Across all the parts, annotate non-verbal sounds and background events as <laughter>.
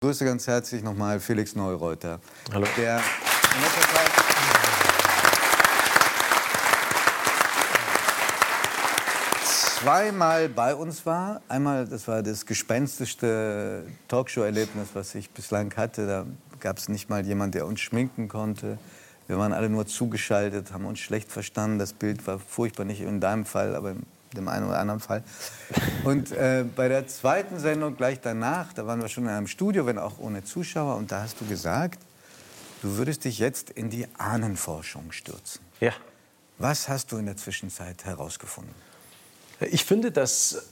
Grüße ganz herzlich nochmal Felix Neureuter. Hallo. Der zweimal bei uns war. Einmal, das war das gespenstischste Talkshow-Erlebnis, was ich bislang hatte. Da gab es nicht mal jemand, der uns schminken konnte. Wir waren alle nur zugeschaltet, haben uns schlecht verstanden. Das Bild war furchtbar, nicht in deinem Fall, aber in dem einen oder anderen Fall. Und äh, bei der zweiten Sendung gleich danach, da waren wir schon in einem Studio, wenn auch ohne Zuschauer, und da hast du gesagt, du würdest dich jetzt in die Ahnenforschung stürzen. Ja. Was hast du in der Zwischenzeit herausgefunden? Ich finde, dass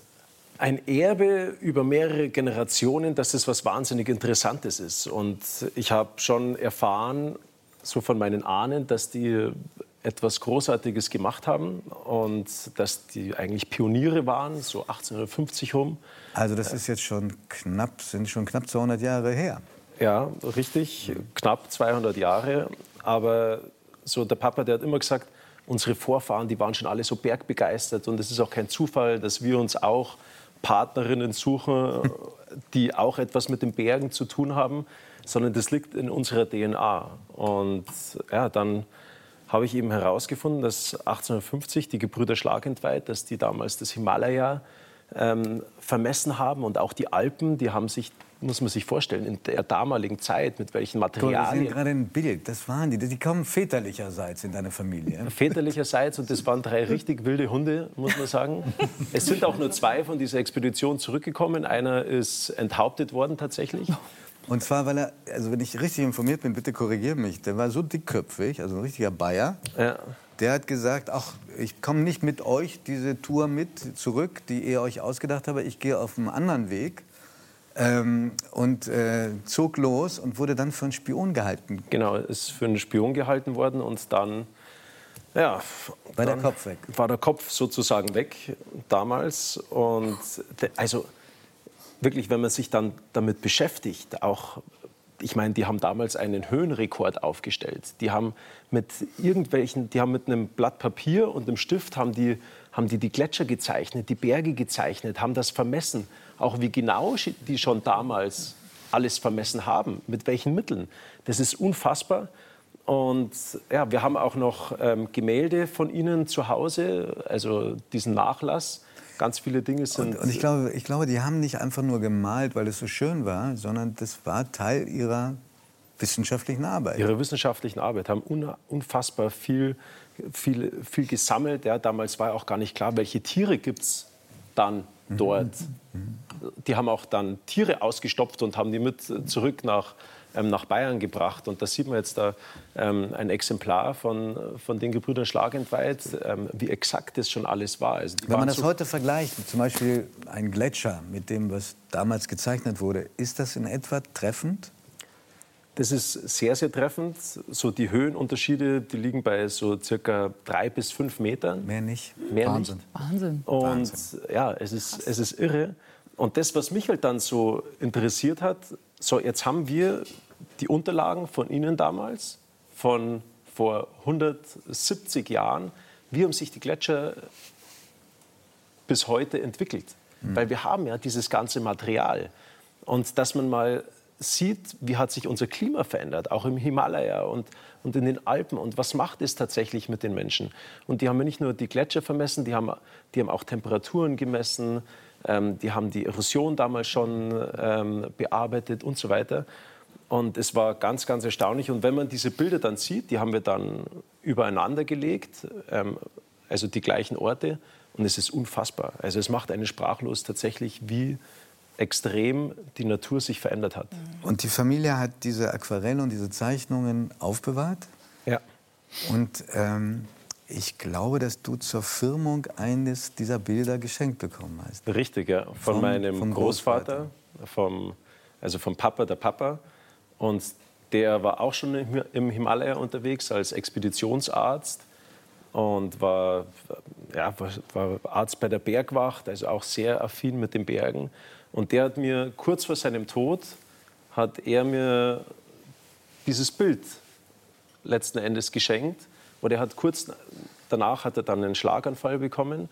ein Erbe über mehrere Generationen, dass das was wahnsinnig Interessantes ist. Und ich habe schon erfahren, so von meinen Ahnen, dass die etwas Großartiges gemacht haben und dass die eigentlich Pioniere waren, so 1850 rum. Also das ist jetzt schon knapp, sind schon knapp 200 Jahre her. Ja, richtig, knapp 200 Jahre. Aber so der Papa, der hat immer gesagt, unsere Vorfahren, die waren schon alle so bergbegeistert und es ist auch kein Zufall, dass wir uns auch Partnerinnen suchen, <laughs> die auch etwas mit den Bergen zu tun haben, sondern das liegt in unserer DNA. Und ja, dann habe ich eben herausgefunden, dass 1850 die Gebrüder Schlagentweit, dass die damals das Himalaya ähm, vermessen haben und auch die Alpen, die haben sich, muss man sich vorstellen, in der damaligen Zeit, mit welchen Materialien. Sehen gerade ein Bild, das waren die, die kommen väterlicherseits in deine Familie. <laughs> Väterlicherseits und das waren drei richtig wilde Hunde, muss man sagen. es sind auch nur zwei von dieser Expedition zurückgekommen. Einer ist enthauptet worden tatsächlich. Und zwar, weil er, also wenn ich richtig informiert bin, bitte korrigiere mich, der war so dickköpfig, also ein richtiger Bayer. Ja. Der hat gesagt, ach, ich komme nicht mit euch diese Tour mit zurück, die ihr euch ausgedacht habt, ich gehe auf einen anderen Weg. Ähm, und äh, zog los und wurde dann für einen Spion gehalten. Genau, ist für einen Spion gehalten worden und dann, ja. War der Kopf weg? War der Kopf sozusagen weg damals. Und also wirklich, wenn man sich dann damit beschäftigt, auch ich meine, die haben damals einen Höhenrekord aufgestellt. Die haben mit irgendwelchen, die haben mit einem Blatt Papier und einem Stift haben die, haben die die Gletscher gezeichnet, die Berge gezeichnet, haben das vermessen. Auch wie genau die schon damals alles vermessen haben, mit welchen Mitteln. Das ist unfassbar. Und ja, wir haben auch noch ähm, Gemälde von ihnen zu Hause, also diesen Nachlass. Ganz viele Dinge sind. Und, und, ich, glaube, ich glaube, die haben nicht einfach nur gemalt, weil es so schön war, sondern das war Teil ihrer wissenschaftlichen Arbeit. Ihrer wissenschaftlichen Arbeit haben unfassbar viel, viel, viel gesammelt. Ja, damals war auch gar nicht klar, welche Tiere gibt es dann mhm. dort. Mhm. Die haben auch dann Tiere ausgestopft und haben die mit zurück nach ähm, nach Bayern gebracht. Und da sieht man jetzt da ähm, ein Exemplar von, von den Gebrüdern Schlagentweit, ähm, wie exakt das schon alles war. Also Wenn man das so heute vergleicht, zum Beispiel ein Gletscher mit dem, was damals gezeichnet wurde, ist das in etwa treffend? Das ist sehr, sehr treffend. So die Höhenunterschiede, die liegen bei so circa drei bis fünf Metern. Mehr nicht. Mehr Wahnsinn. nicht. Wahnsinn. Und Wahnsinn. ja, es ist, es ist irre. Und das, was mich halt dann so interessiert hat, so jetzt haben wir die Unterlagen von Ihnen damals, von vor 170 Jahren, wie haben sich die Gletscher bis heute entwickelt? Mhm. Weil wir haben ja dieses ganze Material. Und dass man mal sieht, wie hat sich unser Klima verändert, auch im Himalaya und, und in den Alpen. Und was macht es tatsächlich mit den Menschen? Und die haben ja nicht nur die Gletscher vermessen, die haben, die haben auch Temperaturen gemessen, ähm, die haben die Erosion damals schon ähm, bearbeitet und so weiter. Und es war ganz, ganz erstaunlich. Und wenn man diese Bilder dann sieht, die haben wir dann übereinander gelegt, ähm, also die gleichen Orte. Und es ist unfassbar. Also es macht einen sprachlos tatsächlich, wie extrem die Natur sich verändert hat. Und die Familie hat diese Aquarelle und diese Zeichnungen aufbewahrt? Ja. Und ähm, ich glaube, dass du zur Firmung eines dieser Bilder geschenkt bekommen hast. Richtig, ja. Von vom, meinem Großvater, Großvater, vom, also vom Papa der Papa. Und der war auch schon im Himalaya unterwegs als Expeditionsarzt und war, ja, war, Arzt bei der Bergwacht, also auch sehr affin mit den Bergen. Und der hat mir kurz vor seinem Tod, hat er mir dieses Bild letzten Endes geschenkt. Und er hat kurz danach hat er dann einen Schlaganfall bekommen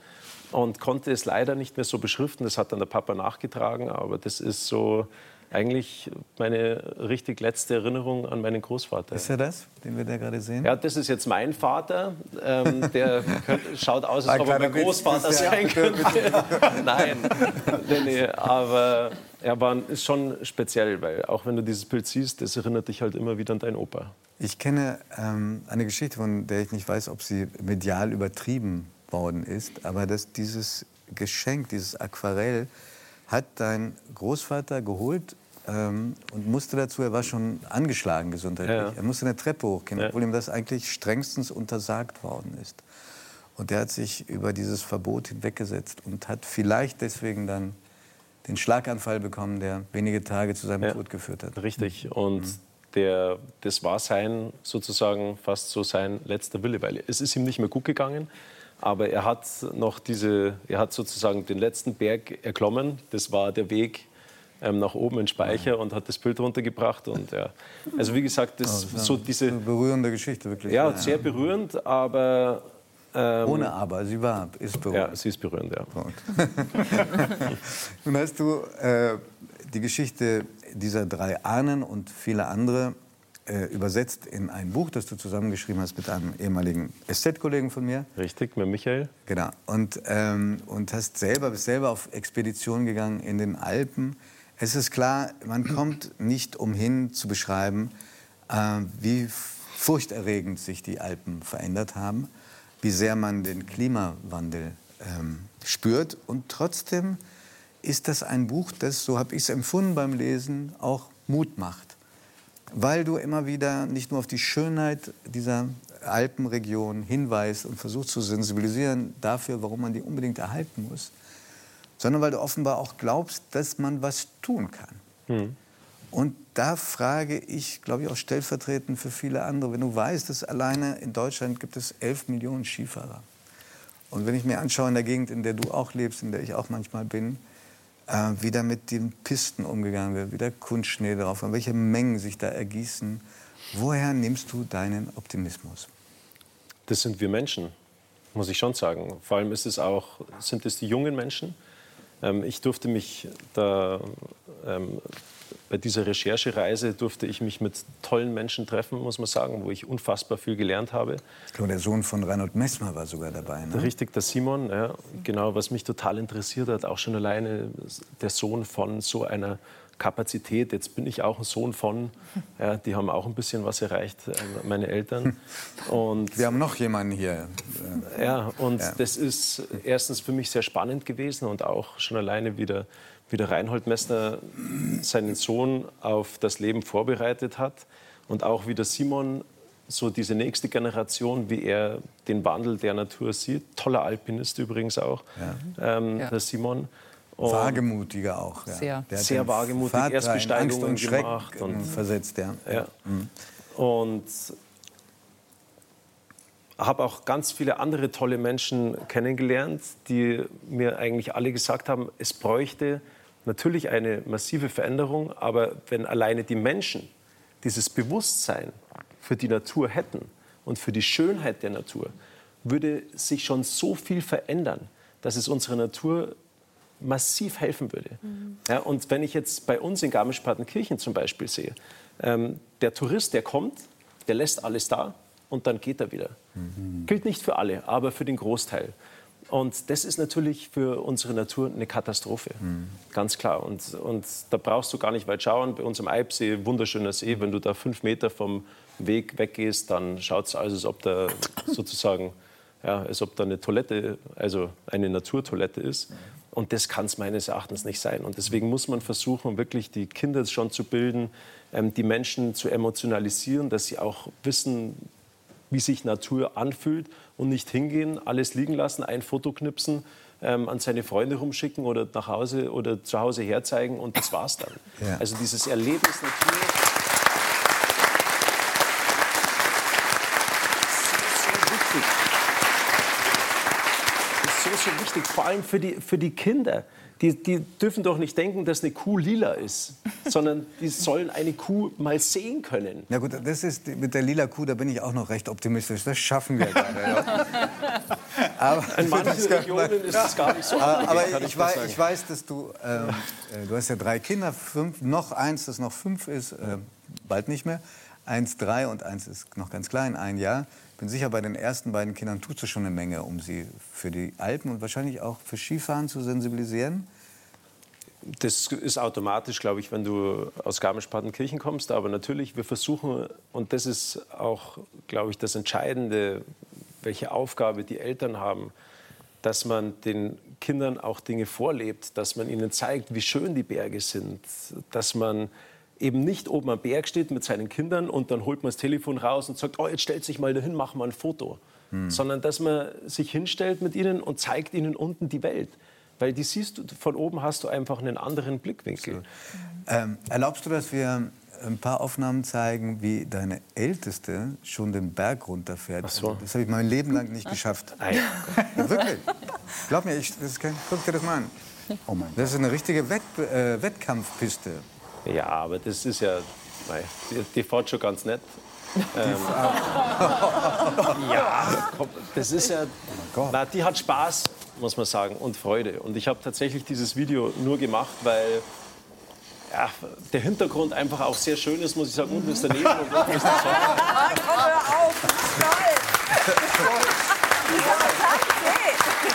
und konnte es leider nicht mehr so beschriften. Das hat dann der Papa nachgetragen, aber das ist so eigentlich meine richtig letzte Erinnerung an meinen Großvater. Ist er das, den wir da gerade sehen? Ja, das ist jetzt mein Vater. Ähm, der <laughs> schaut aus, als ob er mein Großvater sein könnte. <laughs> Nein, nee, nee, aber er war, ist schon speziell, weil auch wenn du dieses Bild siehst, das erinnert dich halt immer wieder an deinen Opa. Ich kenne ähm, eine Geschichte, von der ich nicht weiß, ob sie medial übertrieben worden ist, aber dass dieses Geschenk, dieses Aquarell, hat dein Großvater geholt ähm, und musste dazu, er war schon angeschlagen gesundheitlich, ja. er musste eine Treppe hochgehen, obwohl ihm das eigentlich strengstens untersagt worden ist. Und der hat sich über dieses Verbot hinweggesetzt und hat vielleicht deswegen dann den Schlaganfall bekommen, der wenige Tage zu seinem ja. Tod geführt hat. Richtig. Und mhm. der, das war sein, sozusagen fast so sein letzter Wille, weil es ist ihm nicht mehr gut gegangen. Aber er hat noch diese, er hat sozusagen den letzten Berg erklommen. Das war der Weg ähm, nach oben in Speicher und hat das Bild runtergebracht. Und, ja. Also wie gesagt, das, oh, so diese... Eine berührende Geschichte, wirklich. Ja, ja, sehr berührend, aber... Ähm, Ohne Aber, sie war, ist berührend. Ja, sie ist berührend, ja. <laughs> Nun hast du äh, die Geschichte dieser drei Ahnen und viele andere äh, übersetzt in ein Buch, das du zusammengeschrieben hast mit einem ehemaligen SZ-Kollegen von mir. Richtig, mit Michael. Genau. Und, ähm, und hast selber, bist selber auf Expedition gegangen in den Alpen. Es ist klar, man kommt nicht umhin zu beschreiben, äh, wie furchterregend sich die Alpen verändert haben, wie sehr man den Klimawandel ähm, spürt. Und trotzdem ist das ein Buch, das, so habe ich es empfunden beim Lesen, auch Mut macht. Weil du immer wieder nicht nur auf die Schönheit dieser Alpenregion hinweist und versuchst zu sensibilisieren dafür, warum man die unbedingt erhalten muss, sondern weil du offenbar auch glaubst, dass man was tun kann. Mhm. Und da frage ich, glaube ich, auch stellvertretend für viele andere, wenn du weißt, dass alleine in Deutschland gibt es 11 Millionen Skifahrer. Und wenn ich mir anschaue in der Gegend, in der du auch lebst, in der ich auch manchmal bin, äh, wie da mit den Pisten umgegangen wird, wie der Kunstschnee drauf und welche Mengen sich da ergießen, woher nimmst du deinen Optimismus? Das sind wir Menschen, muss ich schon sagen. Vor allem ist es auch, sind es die jungen Menschen, ich durfte mich da ähm, bei dieser Recherchereise durfte ich mich mit tollen Menschen treffen, muss man sagen, wo ich unfassbar viel gelernt habe. Ich glaube, der Sohn von Reinhold Messmer war sogar dabei. Ne? Richtig, der Simon, ja, genau, was mich total interessiert hat, auch schon alleine der Sohn von so einer Kapazität. Jetzt bin ich auch ein Sohn von, <laughs> ja, die haben auch ein bisschen was erreicht, äh, meine Eltern. <laughs> Und Wir haben noch jemanden hier. Ja, und ja. das ist erstens für mich sehr spannend gewesen und auch schon alleine wieder, wie der Reinhold Messner seinen Sohn auf das Leben vorbereitet hat und auch wie der Simon so diese nächste Generation, wie er den Wandel der Natur sieht. Toller Alpinist übrigens auch, ja. Ähm, ja. der Simon. Und Wagemutiger auch. Ja. Sehr. Der Sehr wagemutig, Erstbesteigungen gemacht. Und versetzt, ja. ja. Mhm. Und habe auch ganz viele andere tolle Menschen kennengelernt, die mir eigentlich alle gesagt haben, es bräuchte natürlich eine massive Veränderung, aber wenn alleine die Menschen dieses Bewusstsein für die Natur hätten und für die Schönheit der Natur, würde sich schon so viel verändern, dass es unserer Natur massiv helfen würde. Mhm. Ja, und wenn ich jetzt bei uns in Garmisch-Partenkirchen zum Beispiel sehe, ähm, der Tourist, der kommt, der lässt alles da und dann geht er wieder. Mhm. Gilt nicht für alle, aber für den Großteil. Und das ist natürlich für unsere Natur eine Katastrophe, mhm. ganz klar. Und, und da brauchst du gar nicht weit schauen. Bei uns am Eibsee, wunderschöner See, wenn du da fünf Meter vom Weg weggehst, dann schaut es aus, als ob da sozusagen, ja, als ob da eine Toilette, also eine Naturtoilette ist. Und das kann es meines Erachtens nicht sein. Und deswegen muss man versuchen, wirklich die Kinder schon zu bilden, ähm, die Menschen zu emotionalisieren, dass sie auch wissen, wie sich Natur anfühlt und nicht hingehen, alles liegen lassen, ein Foto knipsen, ähm, an seine Freunde rumschicken oder nach Hause oder zu Hause herzeigen und das war's dann. Ja. Also dieses Erlebnis Natur. So wichtig, vor allem für die, für die Kinder. Die, die dürfen doch nicht denken, dass eine Kuh lila ist. <laughs> sondern die sollen eine Kuh mal sehen können. Na gut, das ist mit der lila Kuh, da bin ich auch noch recht optimistisch. Das schaffen wir gerade. Ja. <laughs> aber in manchen Regionen ist das gar nicht so. Aber, aber ich, ich, weiß, ich, weiß, dass du, ähm, äh, du hast ja drei Kinder, fünf, noch eins, das noch fünf ist, äh, bald nicht mehr. Eins drei und eins ist noch ganz klein, ein Jahr. Bin sicher, bei den ersten beiden Kindern tut es schon eine Menge, um sie für die Alpen und wahrscheinlich auch für Skifahren zu sensibilisieren. Das ist automatisch, glaube ich, wenn du aus Garmisch-Partenkirchen kommst. Aber natürlich, wir versuchen, und das ist auch, glaube ich, das Entscheidende, welche Aufgabe die Eltern haben, dass man den Kindern auch Dinge vorlebt, dass man ihnen zeigt, wie schön die Berge sind, dass man eben nicht oben am Berg steht mit seinen Kindern und dann holt man das Telefon raus und sagt, oh, jetzt stellt sich mal dahin, machen wir ein Foto. Hm. Sondern dass man sich hinstellt mit ihnen und zeigt ihnen unten die Welt. Weil die siehst du, von oben hast du einfach einen anderen Blickwinkel. Ähm, erlaubst du, dass wir ein paar Aufnahmen zeigen, wie deine Älteste schon den Berg runterfährt? So. Das habe ich mein Leben lang nicht geschafft. Ja, wirklich. Glaub mir, ich, das kann, guck dir das mal an. Oh das ist eine richtige Wett, äh, Wettkampfpiste. Ja, aber das ist ja, nein, die, die fährt schon ganz nett. Ähm, <laughs> ja, komm, das ist ja, oh na, die hat Spaß muss man sagen, und Freude. Und ich habe tatsächlich dieses Video nur gemacht, weil ja, der Hintergrund einfach auch sehr schön ist, muss ich sagen. Unten ist daneben und unten ist der Song. <laughs> Komm, hör auf, geil. <laughs>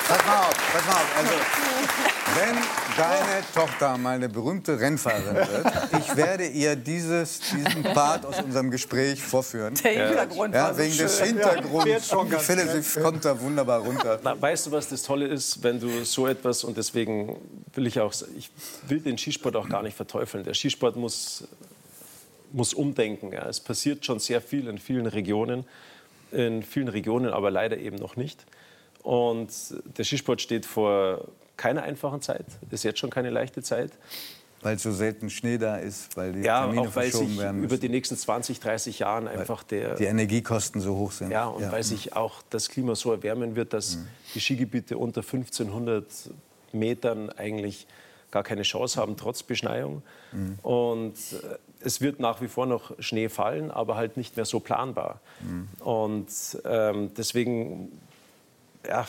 Pass mal auf, pass mal auf. Also, wenn deine Tochter mal eine berühmte Rennfahrerin wird, ich werde ihr dieses, diesen Part aus unserem Gespräch vorführen. Der Hintergrund ja, wegen des schön. Hintergrunds. Ja, ich finde, sie kommt da wunderbar runter. Na, weißt du, was das Tolle ist, wenn du so etwas, und deswegen will ich auch, ich will den Skisport auch gar nicht verteufeln. Der Skisport muss, muss umdenken. Ja. Es passiert schon sehr viel in vielen Regionen, in vielen Regionen aber leider eben noch nicht. Und der Skisport steht vor keiner einfachen Zeit. Ist jetzt schon keine leichte Zeit. Weil so selten Schnee da ist, weil die ja, Termine auch weil sich werden über die nächsten 20, 30 Jahren einfach der die Energiekosten so hoch sind. Ja, und ja. weil sich auch das Klima so erwärmen wird, dass mhm. die Skigebiete unter 1500 Metern eigentlich gar keine Chance haben, trotz Beschneiung. Mhm. Und äh, es wird nach wie vor noch Schnee fallen, aber halt nicht mehr so planbar. Mhm. Und ähm, deswegen, ja,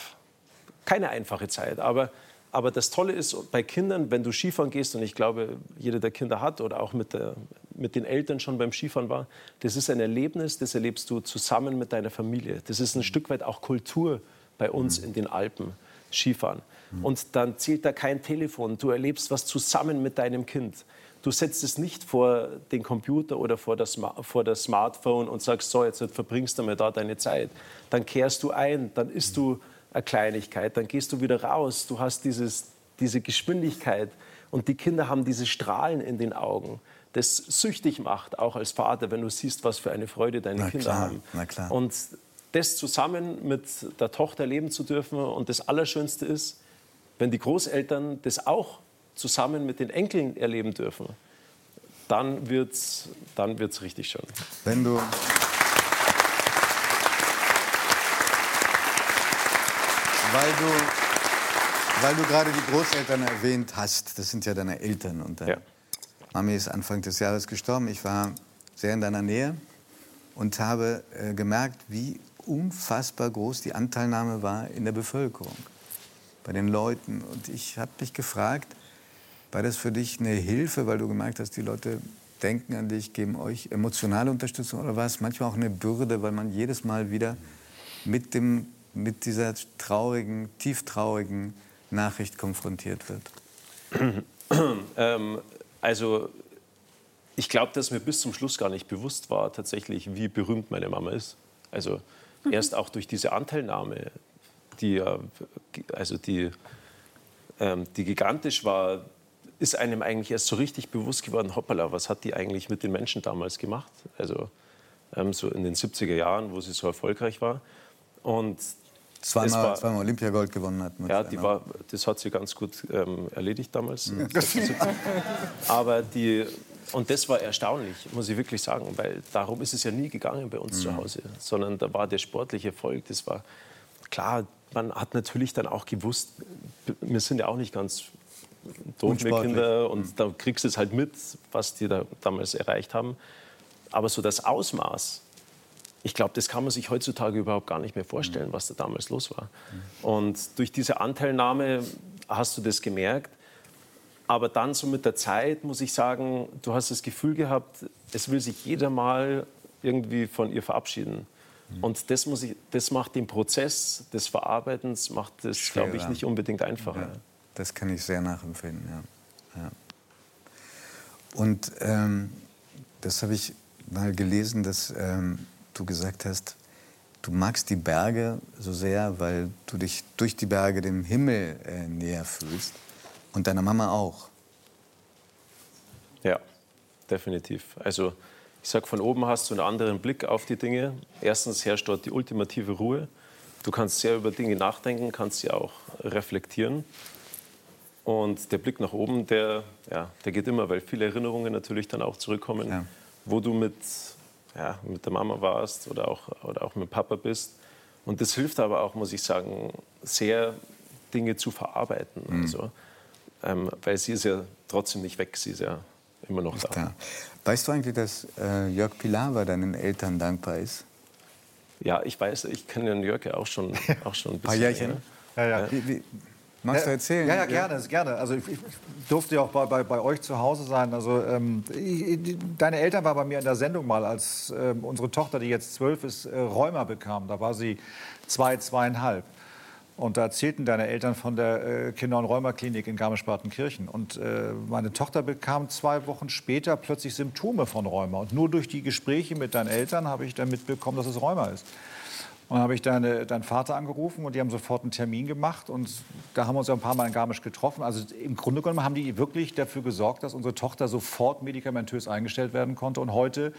keine einfache Zeit. Aber aber das Tolle ist bei Kindern, wenn du Skifahren gehst, und ich glaube, jeder, der Kinder hat oder auch mit, der, mit den Eltern schon beim Skifahren war, das ist ein Erlebnis, das erlebst du zusammen mit deiner Familie. Das ist ein Stück weit auch Kultur bei uns mhm. in den Alpen, Skifahren. Mhm. Und dann zählt da kein Telefon. Du erlebst was zusammen mit deinem Kind. Du setzt es nicht vor den Computer oder vor das, vor das Smartphone und sagst, so, jetzt verbringst du mal da deine Zeit. Dann kehrst du ein, dann isst du eine Kleinigkeit, dann gehst du wieder raus. Du hast dieses, diese Geschwindigkeit und die Kinder haben diese Strahlen in den Augen, das süchtig macht, auch als Vater, wenn du siehst, was für eine Freude deine na Kinder klar, haben. Na klar. Und das zusammen mit der Tochter leben zu dürfen und das Allerschönste ist, wenn die Großeltern das auch zusammen mit den Enkeln erleben dürfen, dann wird es dann wird's richtig schön. Wenn du Weil du, weil du gerade die Großeltern erwähnt hast, das sind ja deine Eltern. Und deine ja. Mami ist Anfang des Jahres gestorben. Ich war sehr in deiner Nähe und habe äh, gemerkt, wie unfassbar groß die Anteilnahme war in der Bevölkerung, bei den Leuten. Und ich habe dich gefragt, war das für dich eine Hilfe, weil du gemerkt hast, die Leute denken an dich, geben euch emotionale Unterstützung oder war es manchmal auch eine Bürde, weil man jedes Mal wieder mit dem mit dieser traurigen, tieftraurigen Nachricht konfrontiert wird? <clears throat> ähm, also ich glaube, dass mir bis zum Schluss gar nicht bewusst war, tatsächlich, wie berühmt meine Mama ist. Also mhm. erst auch durch diese Anteilnahme, die, also die, ähm, die gigantisch war, ist einem eigentlich erst so richtig bewusst geworden, hoppala, was hat die eigentlich mit den Menschen damals gemacht? Also ähm, so in den 70er Jahren, wo sie so erfolgreich war. Und Zweimal, war, zweimal Olympiagold gewonnen hat. Ja, die war, das hat sie ganz gut ähm, erledigt damals. Mhm. Aber die, und das war erstaunlich, muss ich wirklich sagen, weil darum ist es ja nie gegangen bei uns mhm. zu Hause, sondern da war der sportliche Erfolg, das war klar, man hat natürlich dann auch gewusst, wir sind ja auch nicht ganz. Kinder und da kriegst du es halt mit, was die da damals erreicht haben. Aber so das Ausmaß, ich glaube, das kann man sich heutzutage überhaupt gar nicht mehr vorstellen, was da damals los war. Und durch diese Anteilnahme hast du das gemerkt. Aber dann so mit der Zeit muss ich sagen, du hast das Gefühl gehabt, es will sich jeder mal irgendwie von ihr verabschieden. Und das, muss ich, das macht den Prozess des Verarbeitens, macht das, glaube ich, nicht unbedingt einfacher. Ja, das kann ich sehr nachempfinden, ja. ja. Und ähm, das habe ich mal gelesen, dass ähm, du gesagt hast, du magst die Berge so sehr, weil du dich durch die Berge dem Himmel äh, näher fühlst. Und deiner Mama auch. Ja, definitiv. Also ich sage, von oben hast du einen anderen Blick auf die Dinge. Erstens herrscht dort die ultimative Ruhe. Du kannst sehr über Dinge nachdenken, kannst sie auch reflektieren. Und der Blick nach oben, der, ja, der geht immer, weil viele Erinnerungen natürlich dann auch zurückkommen, Ja. wo du mit, ja, mit der Mama warst oder auch, oder auch mit Papa bist. Und das hilft aber auch, muss ich sagen, sehr Dinge zu verarbeiten. Also, ähm, weil sie ist ja trotzdem nicht weg, sie ist ja immer noch da. Da. Weißt du eigentlich, dass äh, Jörg Pilawa deinen Eltern dankbar ist? Ja, ich weiß, ich kenne den Jörg ja auch schon, <laughs> auch schon ein Ein paar bisschen. Jährchen? Ja, ja. Wie, wie, magst du erzählen? Ja, ja, gerne, gerne. Also ich, ich durfte ja auch bei, bei, bei euch zu Hause sein. Also ähm, ich- deine Eltern waren bei mir in der Sendung mal, als ähm, unsere Tochter, die jetzt zwölf ist, äh, Rheuma bekam. Da war sie zwei, zweieinhalb. Und da erzählten deine Eltern von der äh, Kinder- und Rheumaklinik in Garmisch-Partenkirchen. Und äh, meine Tochter bekam zwei Wochen später plötzlich Symptome von Rheuma. Und nur durch die Gespräche mit deinen Eltern habe ich dann mitbekommen, dass es Rheuma ist. Und dann habe ich deine, deinen Vater angerufen und die haben sofort einen Termin gemacht. Und da haben wir uns ja ein paar Mal in Garmisch getroffen. Also im Grunde genommen haben die wirklich dafür gesorgt, dass unsere Tochter sofort medikamentös eingestellt werden konnte und heute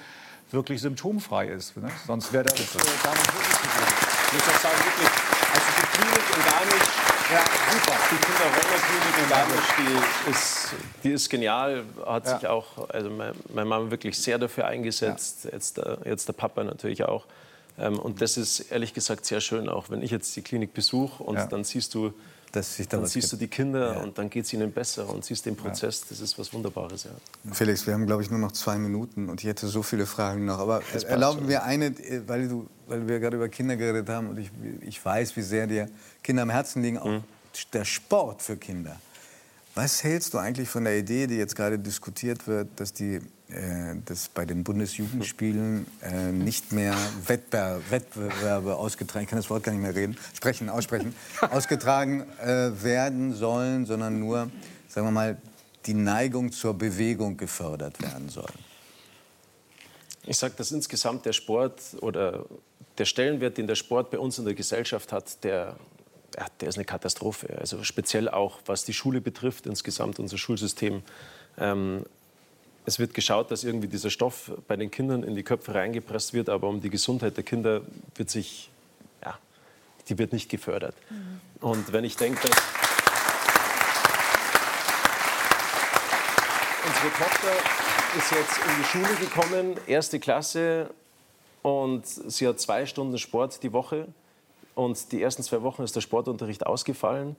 wirklich symptomfrei ist. Ne? Sonst wäre das äh, gar nicht möglich gewesen. Ich muss auch sagen, wirklich, also die Klinik in Garmisch, Ja, super. die Kinder-Rheuma-Klinik in Garmisch, die ist, die ist genial, hat Ja. sich auch, also meine, meine Mama wirklich sehr dafür eingesetzt, jetzt, der, jetzt der Papa natürlich auch. Ähm, und das ist ehrlich gesagt sehr schön, auch wenn ich jetzt die Klinik besuche und Ja. dann siehst du, Dass sich da dann was siehst du gibt. die Kinder und dann geht es ihnen besser und siehst den Prozess, das ist was Wunderbares. Ja. Felix, wir haben, glaube ich, nur noch zwei Minuten und ich hätte so viele Fragen noch. Aber erlauben wir eine, äh, weil, du, weil wir gerade über Kinder geredet haben und ich, ich weiß, wie sehr dir Kinder am Herzen liegen, auch der Sport für Kinder. Was hältst du eigentlich von der Idee, die jetzt gerade diskutiert wird, dass, die, äh, dass bei den Bundesjugendspielen äh, nicht mehr Wettbewer Wettbewerbe ausgetragen, ich kann das Wort gar nicht mehr reden, sprechen, aussprechen, <laughs> ausgetragen äh, werden sollen, sondern nur, sagen wir mal, die Neigung zur Bewegung gefördert werden soll? Ich sage, dass insgesamt der Sport oder der Stellenwert, den der Sport bei uns in der Gesellschaft hat, der, ja, der ist eine Katastrophe. Also speziell auch, was die Schule betrifft, insgesamt unser Schulsystem. Ähm, es wird geschaut, dass irgendwie dieser Stoff bei den Kindern in die Köpfe reingepresst wird, aber um die Gesundheit der Kinder wird sich, ja, die wird nicht gefördert. Und wenn ich denke, dass unsere Tochter ist jetzt in die Schule gekommen, erste Klasse, und sie hat zwei Stunden Sport die Woche. Und die ersten zwei Wochen ist der Sportunterricht ausgefallen.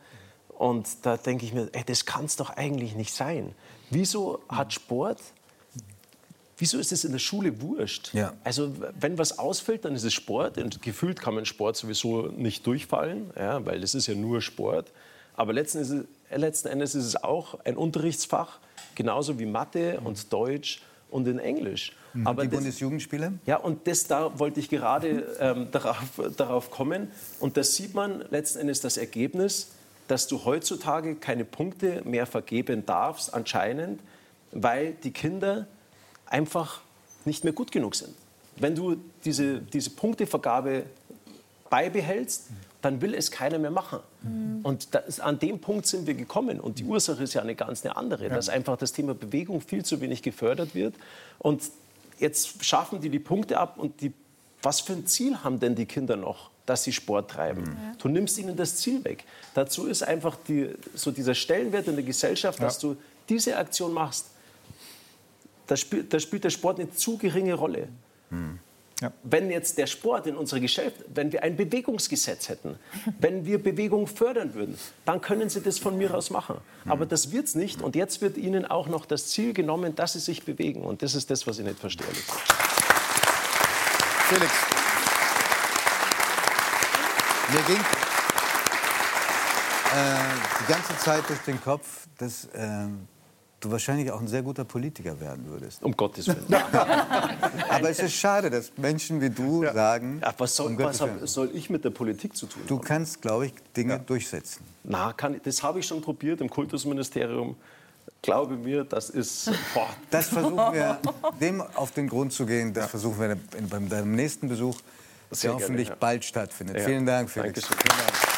Und da denke ich mir, ey, das kann es doch eigentlich nicht sein. Wieso hat Sport, wieso ist es in der Schule wurscht? Ja. Also wenn was ausfällt, dann ist es Sport. Und gefühlt kann man Sport sowieso nicht durchfallen, ja, weil es ist ja nur Sport. Aber letzten, ist es, letzten Endes ist es auch ein Unterrichtsfach, genauso wie Mathe und Deutsch und in Englisch. Aber die das- Bundesjugendspiele? ja, und das da wollte ich gerade ähm, darauf, darauf kommen. Und da sieht man letzten Endes das Ergebnis, dass du heutzutage keine Punkte mehr vergeben darfst, anscheinend, weil die Kinder einfach nicht mehr gut genug sind. Wenn du diese, diese Punktevergabe beibehältst, dann will es keiner mehr machen. Und das, an dem Punkt sind wir gekommen. Und die Ursache ist ja eine ganz eine andere, dass einfach das Thema Bewegung viel zu wenig gefördert wird. Und jetzt schaffen die die Punkte ab. Und die, was für ein Ziel haben denn die Kinder noch, dass sie Sport treiben? Du nimmst ihnen das Ziel weg. Dazu ist einfach die, so dieser Stellenwert in der Gesellschaft, dass du diese Aktion machst. Da spielt, da spielt der Sport eine zu geringe Rolle. Ja. Wenn jetzt der Sport in unserer Gesellschaft, wenn wir ein Bewegungsgesetz hätten, <laughs> wenn wir Bewegung fördern würden, dann können Sie das von mir aus machen. Aber das wird es nicht. Und jetzt wird Ihnen auch noch das Ziel genommen, dass Sie sich bewegen. Und das ist das, was ich nicht verstehe. Felix. Mir ging äh, die ganze Zeit durch den Kopf, dass äh, du wahrscheinlich auch ein sehr guter Politiker werden würdest. Um Gottes Willen. <laughs> Aber es ist schade, dass Menschen wie du sagen, Ja, was soll, um was Gottes hab, soll ich mit der Politik zu tun du haben? kannst, glaube ich, Dinge durchsetzen. Na, kann, ich- das habe ich schon probiert im Kultusministerium. Glaube mir, das ist. Boah, Das versuchen wir, <laughs> dem auf den Grund zu gehen, das versuchen wir beim deinem nächsten Besuch, Sehr der gerne, hoffentlich ja. bald stattfindet. Ja. Vielen Dank, Felix. Dankeschön. Vielen Dank.